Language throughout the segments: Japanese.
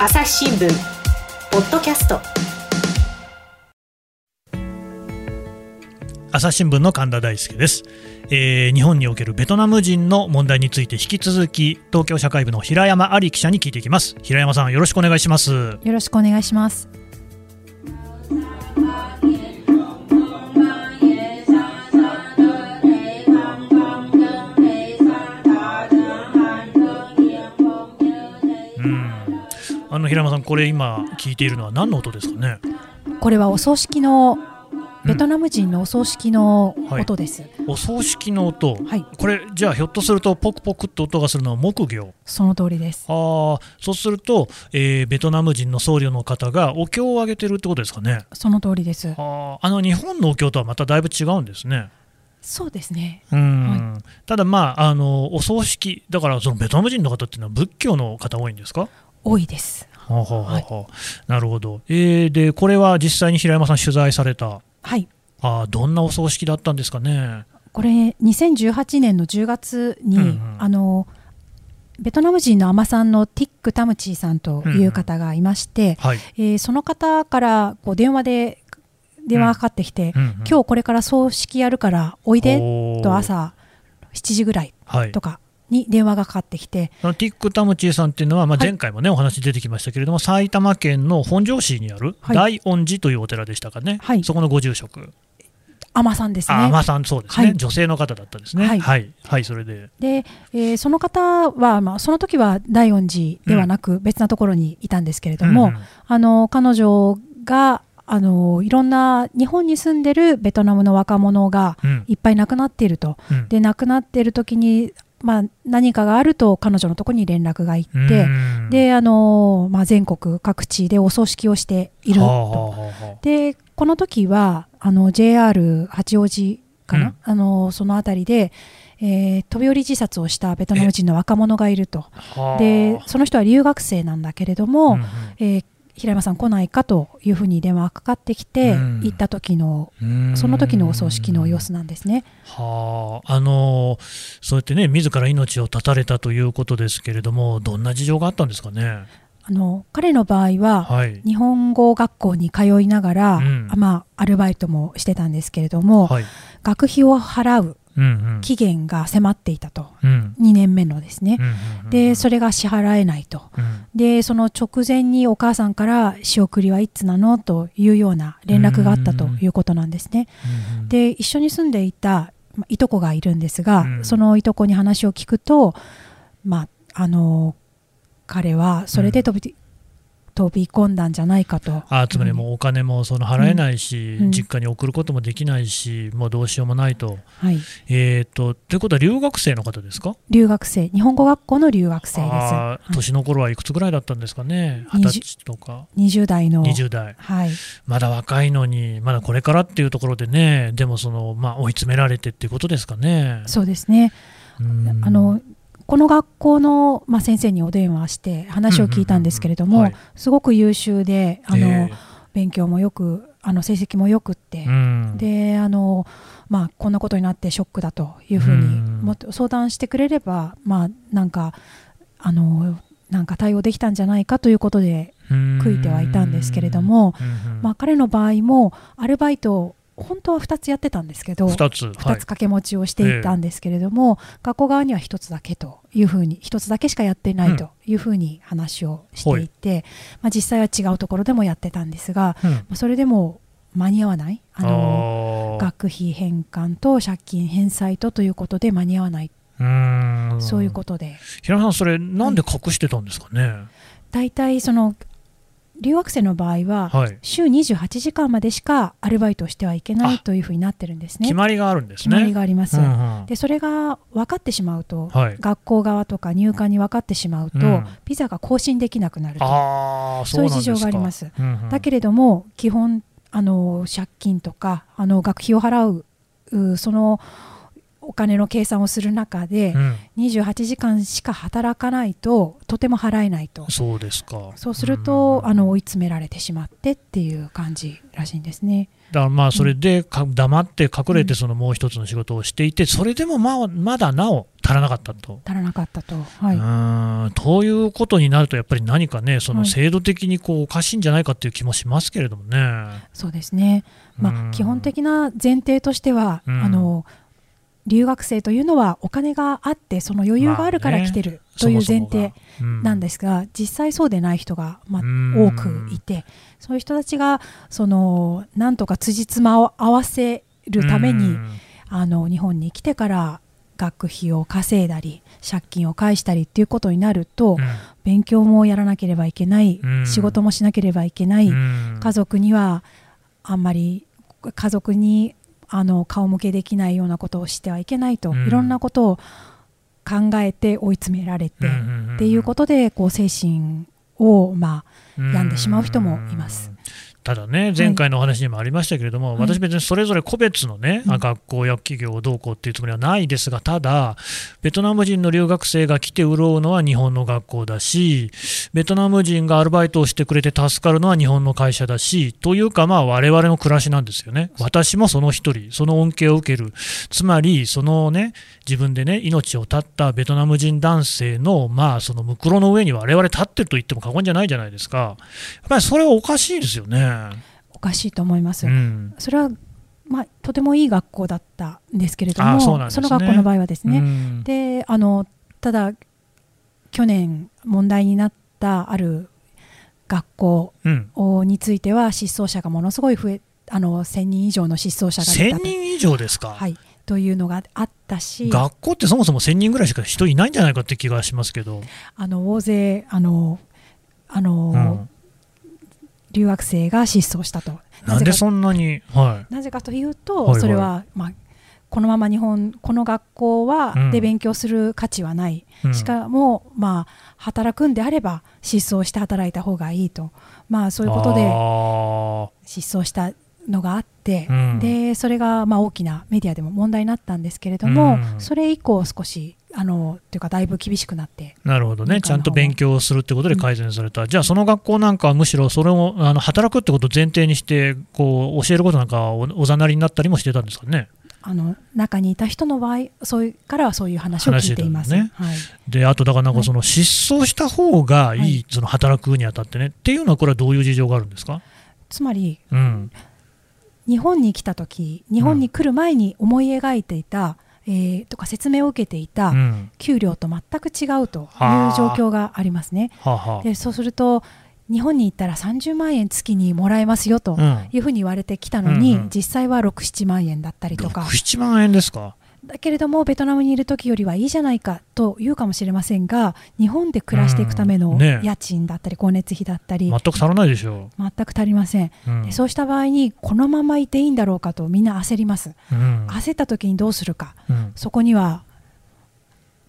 朝日新聞ポッドキャスト。朝日新聞の神田大輔です、えー、日本におけるベトナム人の問題について引き続き東京社会部の平山有記者に聞いていきます。平山さんよろしくお願いします。よろしくお願いしますあの平山さん、これ今聞いているのは何の音ですかね？これはお葬式のベトナム人のお葬式の音です、はい、お葬式の音、はい、これじゃあひょっとするとポクポクって音がするのは木魚？その通りです。あそうすると、えー、ベトナム人の僧侶の方がお経をあげてるってことですかね？その通りです。ああの日本のお経とはまただいぶ違うんですね。そうですね。うん、はい、ただまああのお葬式だからそのベトナム人の方っていうのは仏教の方多いんですか？多いです。はははなるほど、えー、でこれは実際に平山さん取材された、はい、あどんなお葬式だったんですかね。これ2018年の10月に、うんうん、あのベトナム人の海女さんのティック・タムチーさんという方がいまして、うんはい、えー、その方からこう電話で電話がかかってきて、うんうん。うん、今日これから葬式やるからおいでと朝7時ぐらい。とかに電話がかかってきてティック・タムチーさんっていうのは、まあ、前回もね、はい、お話出てきましたけれども埼玉県の本庄市にある大恩寺というお寺でしたかね、はい、そこのご住職。海女さんですね。海さん、そうですね、はい、女性の方だったですね。はい、はい、はい、それで。で、えー、その方は、まあ、その時は大恩寺ではなく、別なところにいたんですけれども、うん、あの、彼女が。あのいろんな日本に住んでるベトナムの若者がいっぱい亡くなっていると、うん、で亡くなっている時にまあ、何かがあると彼女のところに連絡がいってであの、まあ、全国各地でお葬式をしている。と。でこの時はあの JR 八王子かな、うん、あのその辺りで、えー、飛び降り自殺をしたベトナム人の若者がいると。でその人は留学生なんだけれども、うんうん、えー平山さん来ないかというふうに電話がかかってきて、行った時のその時のお葬式の様子なんですね。はあ、あのそうやってね自ら命を絶たれたということですけれどもどんな事情があったんですかね？あの彼の場合は、はい、日本語学校に通いながら、うん、まあ、アルバイトもしてたんですけれども、はい、学費を払う期限が迫っていたと、うん、2年目のですね、でそれが支払えないと、うん、でその直前にお母さんから仕送りはいつなのというような連絡があったということなんですね。で一緒に住んでいたいとこがいるんですが、うん、そのいとこに話を聞くと、まあ、あの彼はそれで飛び,、飛び込んだんじゃないかと。あつまりもうお金もその払えないし、うん、実家に送ることもできないし、もうどうしようもないと。はい、えーと、ということは留学生の方ですか？留学生、日本語学校の留学生です。年の頃はいくつぐらいだったんですかね、二十歳とか。20代の。20代、はい、まだ若いのに、まだこれからっていうところでね、でもその、まあ、追い詰められてっていうことですかね？そうですね。あのこの学校の、まあ、先生にお電話して話を聞いたんですけれども、すごく優秀であの、えー、勉強もよくあの成績もよくって、うん、であの、まあ、こんなことになってショックだというふうにもっと相談してくれれば、まあ、なんかあのなんか対応できたんじゃないかということで悔いてはいたんですけれども、まあ、彼の場合もアルバイト本当は2つやってたんですけど2つ ,2 つ掛け持ちをしていたんですけれども、えー、学校側には1つだけというふうに1つだけしかやってないというふうに話をしていて、うん、まあ、実際は違うところでもやってたんですが、うん、それでも間に合わないあの学費返還と借金返済とということで間に合わない。そういうことで。平野さんそれなんで隠してたんですかね、大体その留学生の場合は、週28時間までしかアルバイトをしてはいけないというふうになってるんですね。決まりがあるんですね。決まりがあります。うんうん、でそれが分かってしまうと、はい、学校側とか入管に分かってしまうと、うん、ビザが更新できなくなるとそういう事情があります。うんうん、だけれども基本あの借金とかあの学費を払うそのお金の計算をする中で、うん、28時間しか働かないととても払えないとそうですかそうすると、あの追い詰められてしまってっていう感じらしいんですね。だからまあそれでか黙って隠れてそのもう一つの仕事をしていて、それでもまあまだなお足らなかったと。足らなかったと。はい、うんということになると、やっぱり何かね、そのはい制度的にこうおかしいんじゃないかっていう気もしますけれどもね。そうですね。まうんあ、基本的な前提としては、うんあの留学生というのはお金があってその余裕があるから来てるという前提なんでですが、実際そうでない人が、ま多くいてそういう人たちがそのなんとか辻褄を合わせるために、あの日本に来てから学費を稼いだり借金を返したりっていうことになると、勉強もやらなければいけない、うん。仕事もしなければいけない、家族にはあんまり家族にあの顔向けできないようなことをしてはいけないと、うん。いろんなことを考えて追い詰められて、っていうことでこう精神をまあ病んでしまう人もいます。ただね、前回のお話にもありましたけれども、はい私、別にそれぞれ個別のね、うん。学校や企業をどうこうっていうつもりはないですが、ただ、ベトナム人の留学生が来て潤うのは日本の学校だし、ベトナム人がアルバイトをしてくれて助かるのは日本の会社だし、というか、まあ、我々の暮らしなんですよね、私もその一人、その恩恵を受ける、つまり、そのね、自分でね、命を絶ったベトナム人男性の、まあ、そのムクロの上に我々立ってると言っても過言じゃないじゃないですか。やっぱりそれはおかしいですよね。おかしいと思います。うん。それはまあ、とてもいい学校だったんですけれどもあそね。の学校の場合はですね、うん。であのただ去年問題になったある学校については失踪者がものすごい増えあの1000人以上の失踪者が出た1000と,、人以上ですか、はい、というのがあったし。学校ってそもそも1000人ぐらいしか人いないんじゃないかって気がしますけど、あの大勢あのあの、うん留学生が失踪したと。なんでそんなに、はなぜかというと、はいはい。それは、まあ、このまま日本この学校は、うん。で勉強する価値はない、いうん。しかも、まあ、働くんであれば失踪して働いた方がいいと、まあ、そういうことであ失踪したのがあって、うん。でそれがまあ大きなメディアでも問題になったんですけれども、うん。それ以降少しあのというかだいぶ厳しくなってーなるほどね、ちゃんと勉強するってことで改善された、じゃあ、その学校なんかはむしろそれをあの働くってことを前提にしてこう、教えることなんかはおおざなりになったりもしてたんですかね。あの中にいた人の場合そういうからはそういう話を聞いています。ね。はい。であと、だからなんかその失踪した方がいい、はい。その働くにあたってね、っていうのは、これはどういう事情があるんですか、つまりうん日本に来た時日本に来る前に思い描いていた、えーとか説明を受けていたうん。給料と全く違うというはあ。状況がありますね。はあはあ。でそうすると日本に行ったら30万円月にもらえますよとうん。いうふうに言われてきたのに、うんうん。実際は6、7万円だったりとか。6、7万円ですか？だけれどもベトナムにいる時よりはいいじゃないかと言うかもしれませんが日本で暮らしていくための家賃だったり光熱費だったり、全く足らないでしょ全く足りません、う。うん。でそうした場合にこのままいていいんだろうかとみんな焦ります。うん。焦った時にどうするか。うん。そこには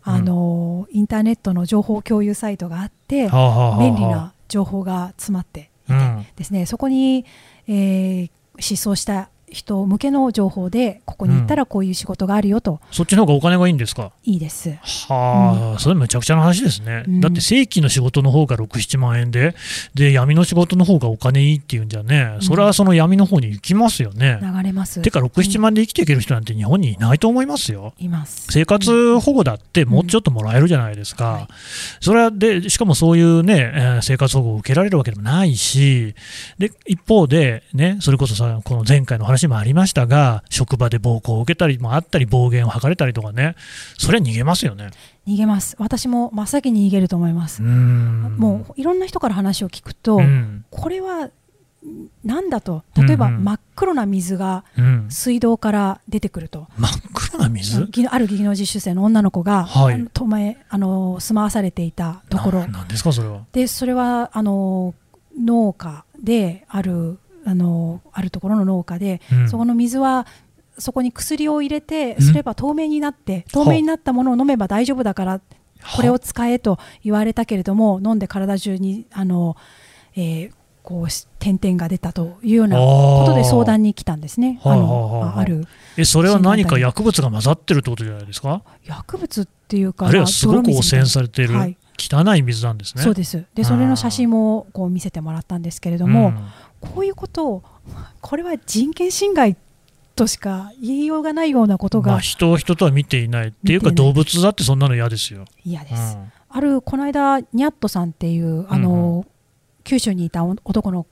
あの、インターネットの情報共有サイトがあってはあはあはあ。便利な情報が詰まっていて、うん。ですねそこに、えー失踪した人向けの情報でここに行ったらこういう仕事があるよと、そっちの方がお金がいいんですか？いいです。はあ、それめちゃくちゃな話ですね。うん。だって正規の仕事の方が6、7万円で、で、闇の仕事の方がお金いいっていうんじゃね、それはその闇の方に行きますよね。流れます。てか、6、7万で生きていける人なんて日本にいないと思いますよ。います。生活保護だってもうちょっともらえるじゃないですか、はい。それはでしかもそういう、ねえー生活保護を受けられるわけでもないし、で一方で、ね、それこそさこの前回の話にもありましたが、職場で暴行を受けたりもあったり、暴言を吐かれたりとかね、それは逃げますよね。逃げます。私も真っ先に逃げると思います。う、ん。もういろんな人から話を聞くと、うん。これはんなんだと。例えばうんうん。真っ黒な水がうん。水道から出てくると、真っ黒な水？ぎある技能実習生の女の子が、はい。あの遠前あの住まわされていたところ。ななんですか、それは。でそれはあの農家であるあのあるところの農家で、うん。そこの水はそこに薬を入れてん。すれば透明になって透明になったものを飲めば大丈夫だからこれを使えと言われたけれども飲んで体中にあの、えーこうし点々が出たというようなことで相談に来たんですね。はあるえそれは何か薬物が混ざってるってことじゃないですか、薬物っていうかあるいはすごく汚染されている。はい、汚い水なんですね。そうです。でそれの写真もこう見せてもらったんですけれども、こういうことをこれは人権侵害としか言いようがないようなことが、まあ、人を人とは見ていないっていうか動物だってそんなの嫌ですよ。嫌です、うん、あるこの間ニャットさんっていうあの、うんうん、九州にいた男の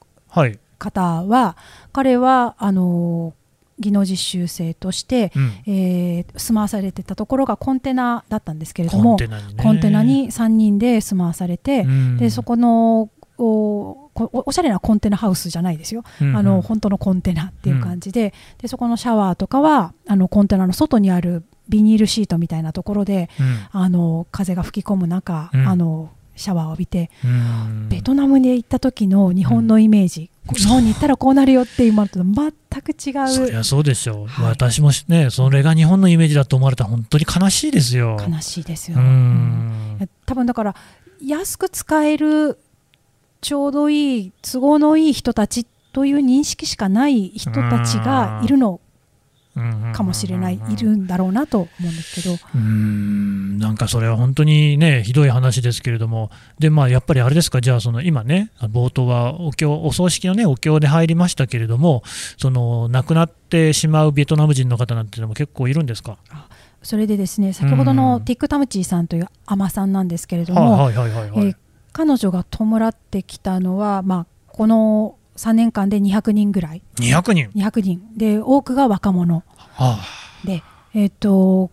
方は、はい、彼はあの技能実習生として、うん、えー、住まわされてたところがコンテナだったんですけれどもコンテナに3人で住まわされて、うん、でそこのおおしゃれなコンテナハウスじゃないですよ、うんうん、あの本当のコンテナっていう感じで。うん、でそこのシャワーとかはあのコンテナの外にあるビニールシートみたいなところで、うん、あの風が吹き込む中、うん、あのシャワーを浴びて、ベトナムに行った時の日本のイメージ、日本に行ったらこうなるよっていうものと全く違う。そりゃそうでしょう、はい、私もねそれが日本のイメージだと思われたら本当に悲しいですよ。悲しいですよ、うん、多分だから安く使えるちょうどいい都合のいい人たちという認識しかない人たちがいるのかもしれない、いるんだろうなと思うんですけど。うん。なんかそれは本当にね、ひどい話ですけれども、でまあ、やっぱりあれですか、じゃあ、その今ね、冒頭はお経お葬式の、ね、お経で入りましたけれども、その亡くなってしまうベトナム人の方なんていうのも結構いるんですか？それでですね先ほどのティック・タムチーさんという海女さんなんですけれども、彼女が弔ってきたのは、まあ、この3年間で200人ぐらい。200人 ,200 人で多くが若者、はあ、でえっ、ー、と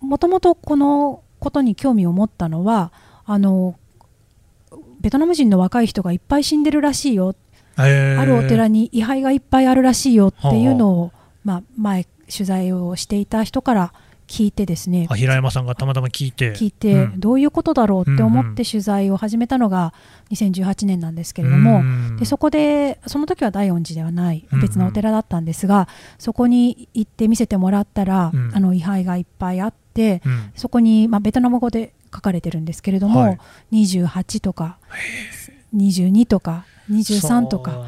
もともとこのことに興味を持ったのはあのベトナム人の若い人がいっぱい死んでるらしいよ、えー、あるお寺に位牌がいっぱいあるらしいよっていうのを、はあ、まあ、前取材をしていた人から聞いてですね平山さんがたまたま聞いて。聞いて、うん、どういうことだろうって思って取材を始めたのが2018年なんですけれども、うん、でそこでその時は大恩寺ではない別のお寺だったんですが、うん、そこに行って見せてもらったら、あの位牌がいっぱいあって、そこに、まあ、ベトナム語で書かれてるんですけれども、はい、28とか22とか23とか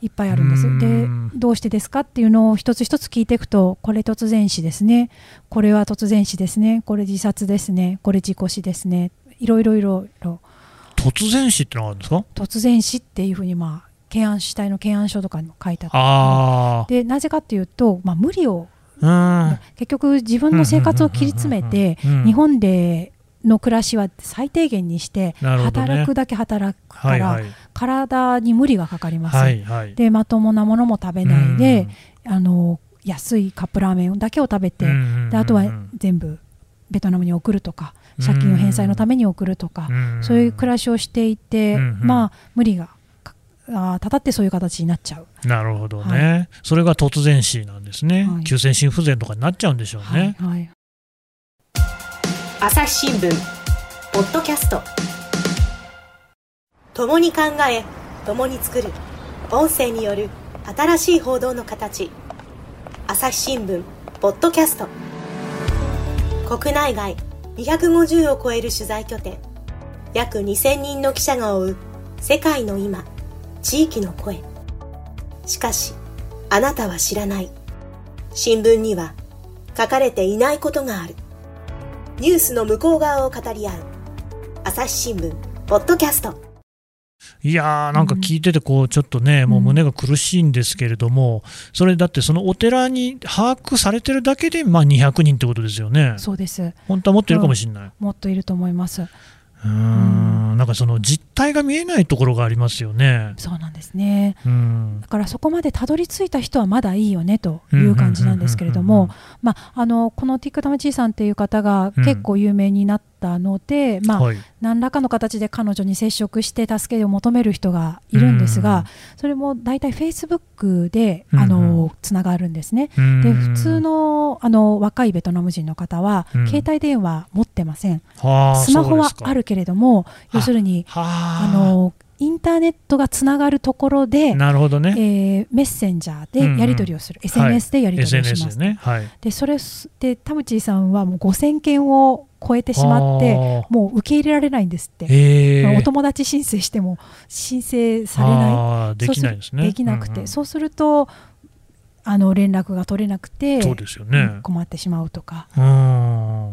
いっぱいあるんです。でどうしてですかっていうのを一つ一つ聞いていくとこれ突然死ですね。これは突然死ですね。これ自殺ですね。これ事故死ですね。いろいろいろいろ。突然死ってのがあるんですか？突然死っていうふうにまあ検案主体の検案書とかにも書いてあってでなぜかっていうと、まあ、無理を結局自分の生活を切り詰めて日本での暮らしは最低限にして、働くだけ働くから、はいはい、体に無理がかかります、はいはい、でまともなものも食べないで、あの安いカップラーメンだけを食べて、であとは全部ベトナムに送るとか借金を返済のために送るとか、そういう暮らしをしていて、まあ無理があたたってそういう形になっちゃう。なるほどね、はい、それが突然死なんですね、はい、急性心不全とかになっちゃうんでしょうね、はい、はい朝日新聞ポッドキャスト。共に考え共に作る。音声による新しい報道の形。朝日新聞ポッドキャスト。国内外250を超える取材拠点。約2000人の記者が追う世界の今地域の声。しかしあなたは知らない。新聞には書かれていないことがある。ニュースの向こう側を語り合う朝日新聞ポッドキャストいやーなんか聞いててこうちょっとね、もう胸が苦しいんですけれども、それだってそのお寺に把握されてるだけでまあ200人ってことですよね。そうです本当はもっといるかもしれない。もっといると思います。うんなんかその実態が見えないところがありますよね。そうなんですね。だからそこまでたどり着いた人はまだいいよねという感じなんですけれども、まああのこのティックタムチーさんっていう方が結構有名になったので、うん、まあ、はい、何らかの形で彼女に接触して助けを求める人がいるんですが、それも大体フェイスブックであのつながるんですね。で普通のあの若いベトナム人の方は、携帯電話持ってません。スマホはあるけれども要するにあのインターネットがつながるところでなるほどね、えー、メッセンジャーでやり取りをする、うんうん、SNS でやり取りをします、はい、ね。はい、でそれで田淵さんはもう5000件を超えてしまってもう受け入れられないんですって、えー、お友達申請しても申請されない。できないですね。できなくて、うんうん、そうするとあの連絡が取れなくてそうですよ、ね、困ってしまうとか。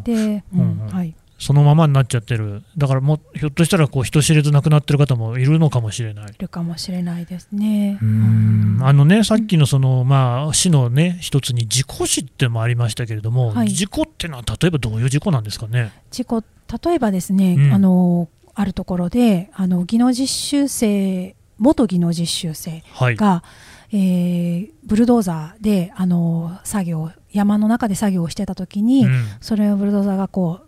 で、うん、はいそのままになっちゃってる、だからもうひょっとしたらこう人知れず亡くなってる方もいるのかもしれない。いるかもしれないですね。うん。あのね、さっきのその、まあ、死の、ね、一つに事故死ってもありましたけれども、はい。事故っていうのは例えばどういう事故なんですかね？事故例えばですね、うん。あのあるところであの技能実習生元技能実習生はい、が、えーブルドーザーであの作業山の中で作業をしてた時に、うん。それをブルドーザーがこう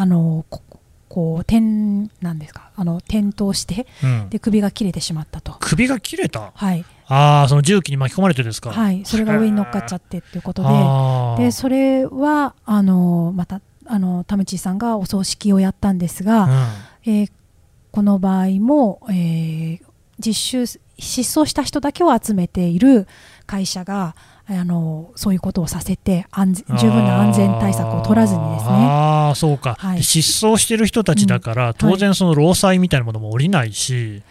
あのここう転なんですか？あの転倒してうん。で首が切れてしまったと。首が切れた、はい、ああ、その重機に巻き込まれてですか？はい、それが上に乗っかっちゃってっていうことで、でそれはあのまたあの田淵さんがお葬式をやったんですが、えーこの場合も、えー実習失踪した人だけを集めている会社があのそういうことをさせて安全十分な安全対策を取らずにですね。ああ、そうか、はい。で失踪してる人たちだから、当然、その労災みたいなものも下りないし、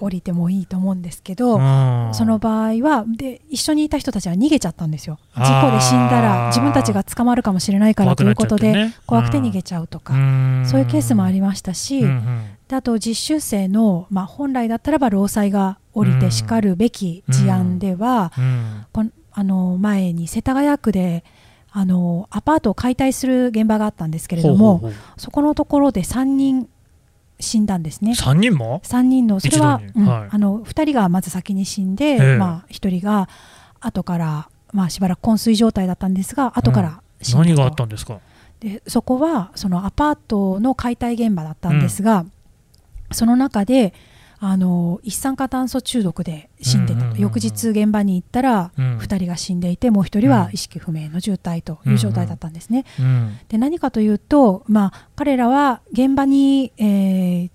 降りてもいいと思うんですけど、うん。その場合はで一緒にいた人たちは逃げちゃったんですよ。事故で死んだら自分たちが捕まるかもしれないからということでね怖くて逃げちゃうとか、うん。そういうケースもありましたし、うんうんであと実習生の、まあ、本来だったらば労災が降りてしかるべき事案では、うんこんあの前に世田谷区であのアパートを解体する現場があったんですけれどもそこのところで3人死んだんですね。う。3人も？3人のそれは、うんはいあの2人がまず先に死んで、ええ。まあ、1人が後から、まあ、しばらく昏睡状態だったんですが後から死んだと、何があったんですか？でそこはそのアパートの解体現場だったんですが、その中であの一酸化炭素中毒で死んでた、翌日現場に行ったら、うん。2人が死んでいてもう1人は意識不明の重体という状態だったんですね。うん。で何かというと、まあ、彼らは現場に、えー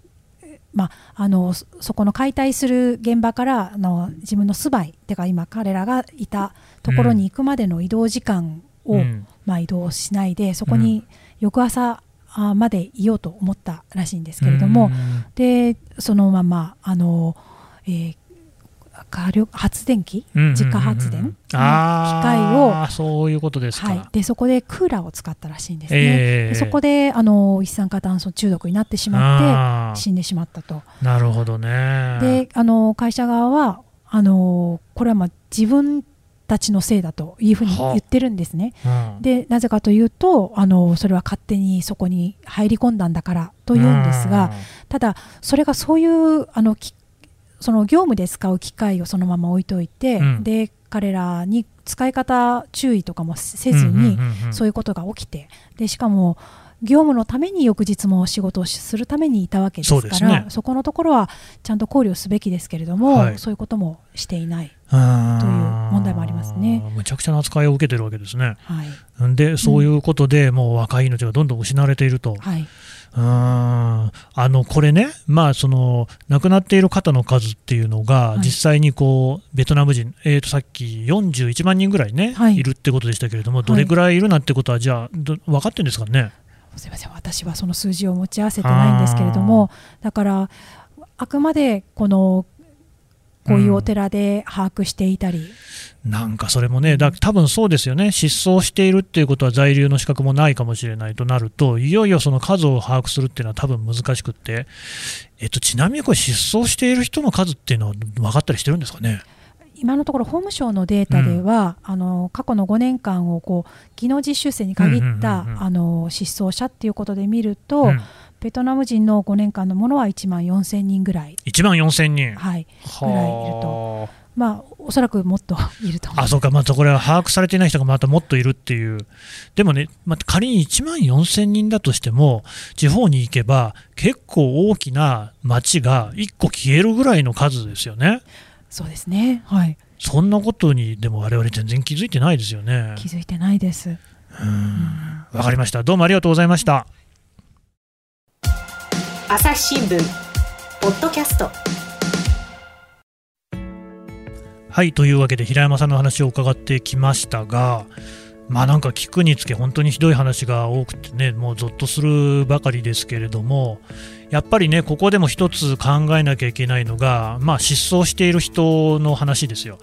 まあ、あのそそこの解体する現場からあの自分の住まいてか今彼らがいたところに行くまでの移動時間を、うん。まあ、移動しないでそこに翌朝あまでいようと思ったらしいんですけれども、うん。でそのままあの、えー火力発電機自家発電の機械をあーそういうことですか、はい、でそこでクーラーを使ったらしいんですね、ええ。でそこであの一酸化炭素中毒になってしまって死んでしまったと。なるほどね。であの会社側はあのこれはまあ自分たちのせいだというふうに言ってるんですね。うん。でなぜかというとあのそれは勝手にそこに入り込んだんだからというんですがただそれがそういうあのきその業務で使う機械をそのまま置いといて、うん。で彼らに使い方注意とかもせずに、そういうことが起きてでしかも業務のために翌日も仕事をするためにいたわけですからそね。このところはちゃんと考慮すべきですけれども、はい。そういうこともしていない、という。問題もありますね。むちゃくちゃな扱いを受けてるわけですね。はい。でそういうことで、もう若い命がどんどん失われていると、はい、うーん。あのこれね、まあ、その亡くなっている方の数っていうのが、はい。実際にこうベトナム人、えー、とさっき41万人ぐらいね、はい。い、るってことでしたけれども、どれぐらいいるなんてことは、じゃあ、ど分かってるんですかね？すみません。私はその数字を持ち合わせてないんですけれどもだからあくまでこのこういうお寺で把握していたり、なんかそれもね、だ多分そうですよね、失踪しているっていうことは在留の資格もないかもしれないとなると、いよいよその数を把握するっていうのは多分難しくって、えっと、ちなみにこれ、失踪している人の数っていうのは分かったりしてるんですかね？今のところ法務省のデータでは、あの過去の5年間をこう技能実習生に限った、うんうんうんうん。あの失踪者っていうことで見ると、うんベトナム人の5年間のものは1万4000人ぐらい、1万4000人。はい、ぐらいいるとはまあおそらくもっといると思あ、あそうか、またこれは把握されていない人がまたもっといるっていう、でもね、まあ、仮に1万4000人だとしても、地方に行けば、結構大きな町が1個消えるぐらいの数ですよね。そうですね、はい、そんなことに、でも我々全然気づいてないですよね。気づいてないです。わかりました。どうもありがとうございました。朝日新聞ポッドキャスト。はい、というわけで平山さんの話を伺ってきましたが、まあなんか聞くにつけ本当にひどい話が多くてね、もうぞっとするばかりですけれども、やっぱりね、ここでも一つ考えなきゃいけないのが、まあ、失踪している人の話ですよ。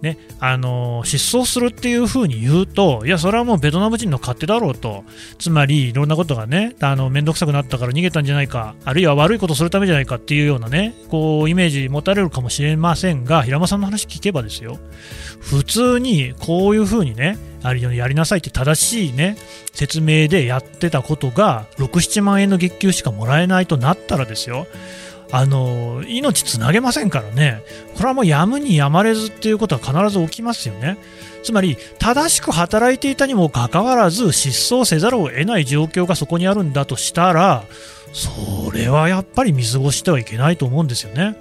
ね、あの失踪するっていうふうに言うと、いや、それはもうベトナム人の勝手だろうと、つまりいろんなことがね、あの面倒くさくなったから逃げたんじゃないか、あるいは悪いことするためじゃないかっていうようなね、こうイメージ持たれるかもしれませんが、平間さんの話聞けばですよ、普通にこういうふうにね、あれやりなさいって正しいね、説明でやってたことが、6、7万円の月給しかもらえないとなったらですよ、あの命つなげませんからね、これはもうやむにやまれずっていうことは必ず起きますよね。つまり、正しく働いていたにもかかわらず、失踪せざるを得ない状況がそこにあるんだとしたら、それはやっぱり見過ごしてはいけないと思うんですよね。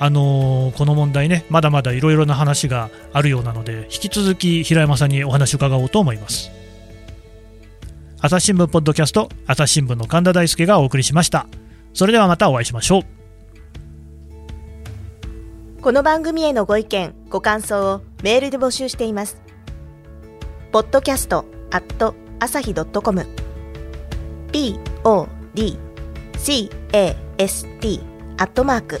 あのー、この問題ね、まだまだいろいろな話があるようなので、引き続き平山さんにお話を伺おうと思います。朝日新聞ポッドキャスト、朝日新聞の神田大輔がお送りしました。それではまたお会いしましょう。この番組へのご意見、ご感想をメールで募集しています。podcast at 朝日 .com p o d c a s t アットマーク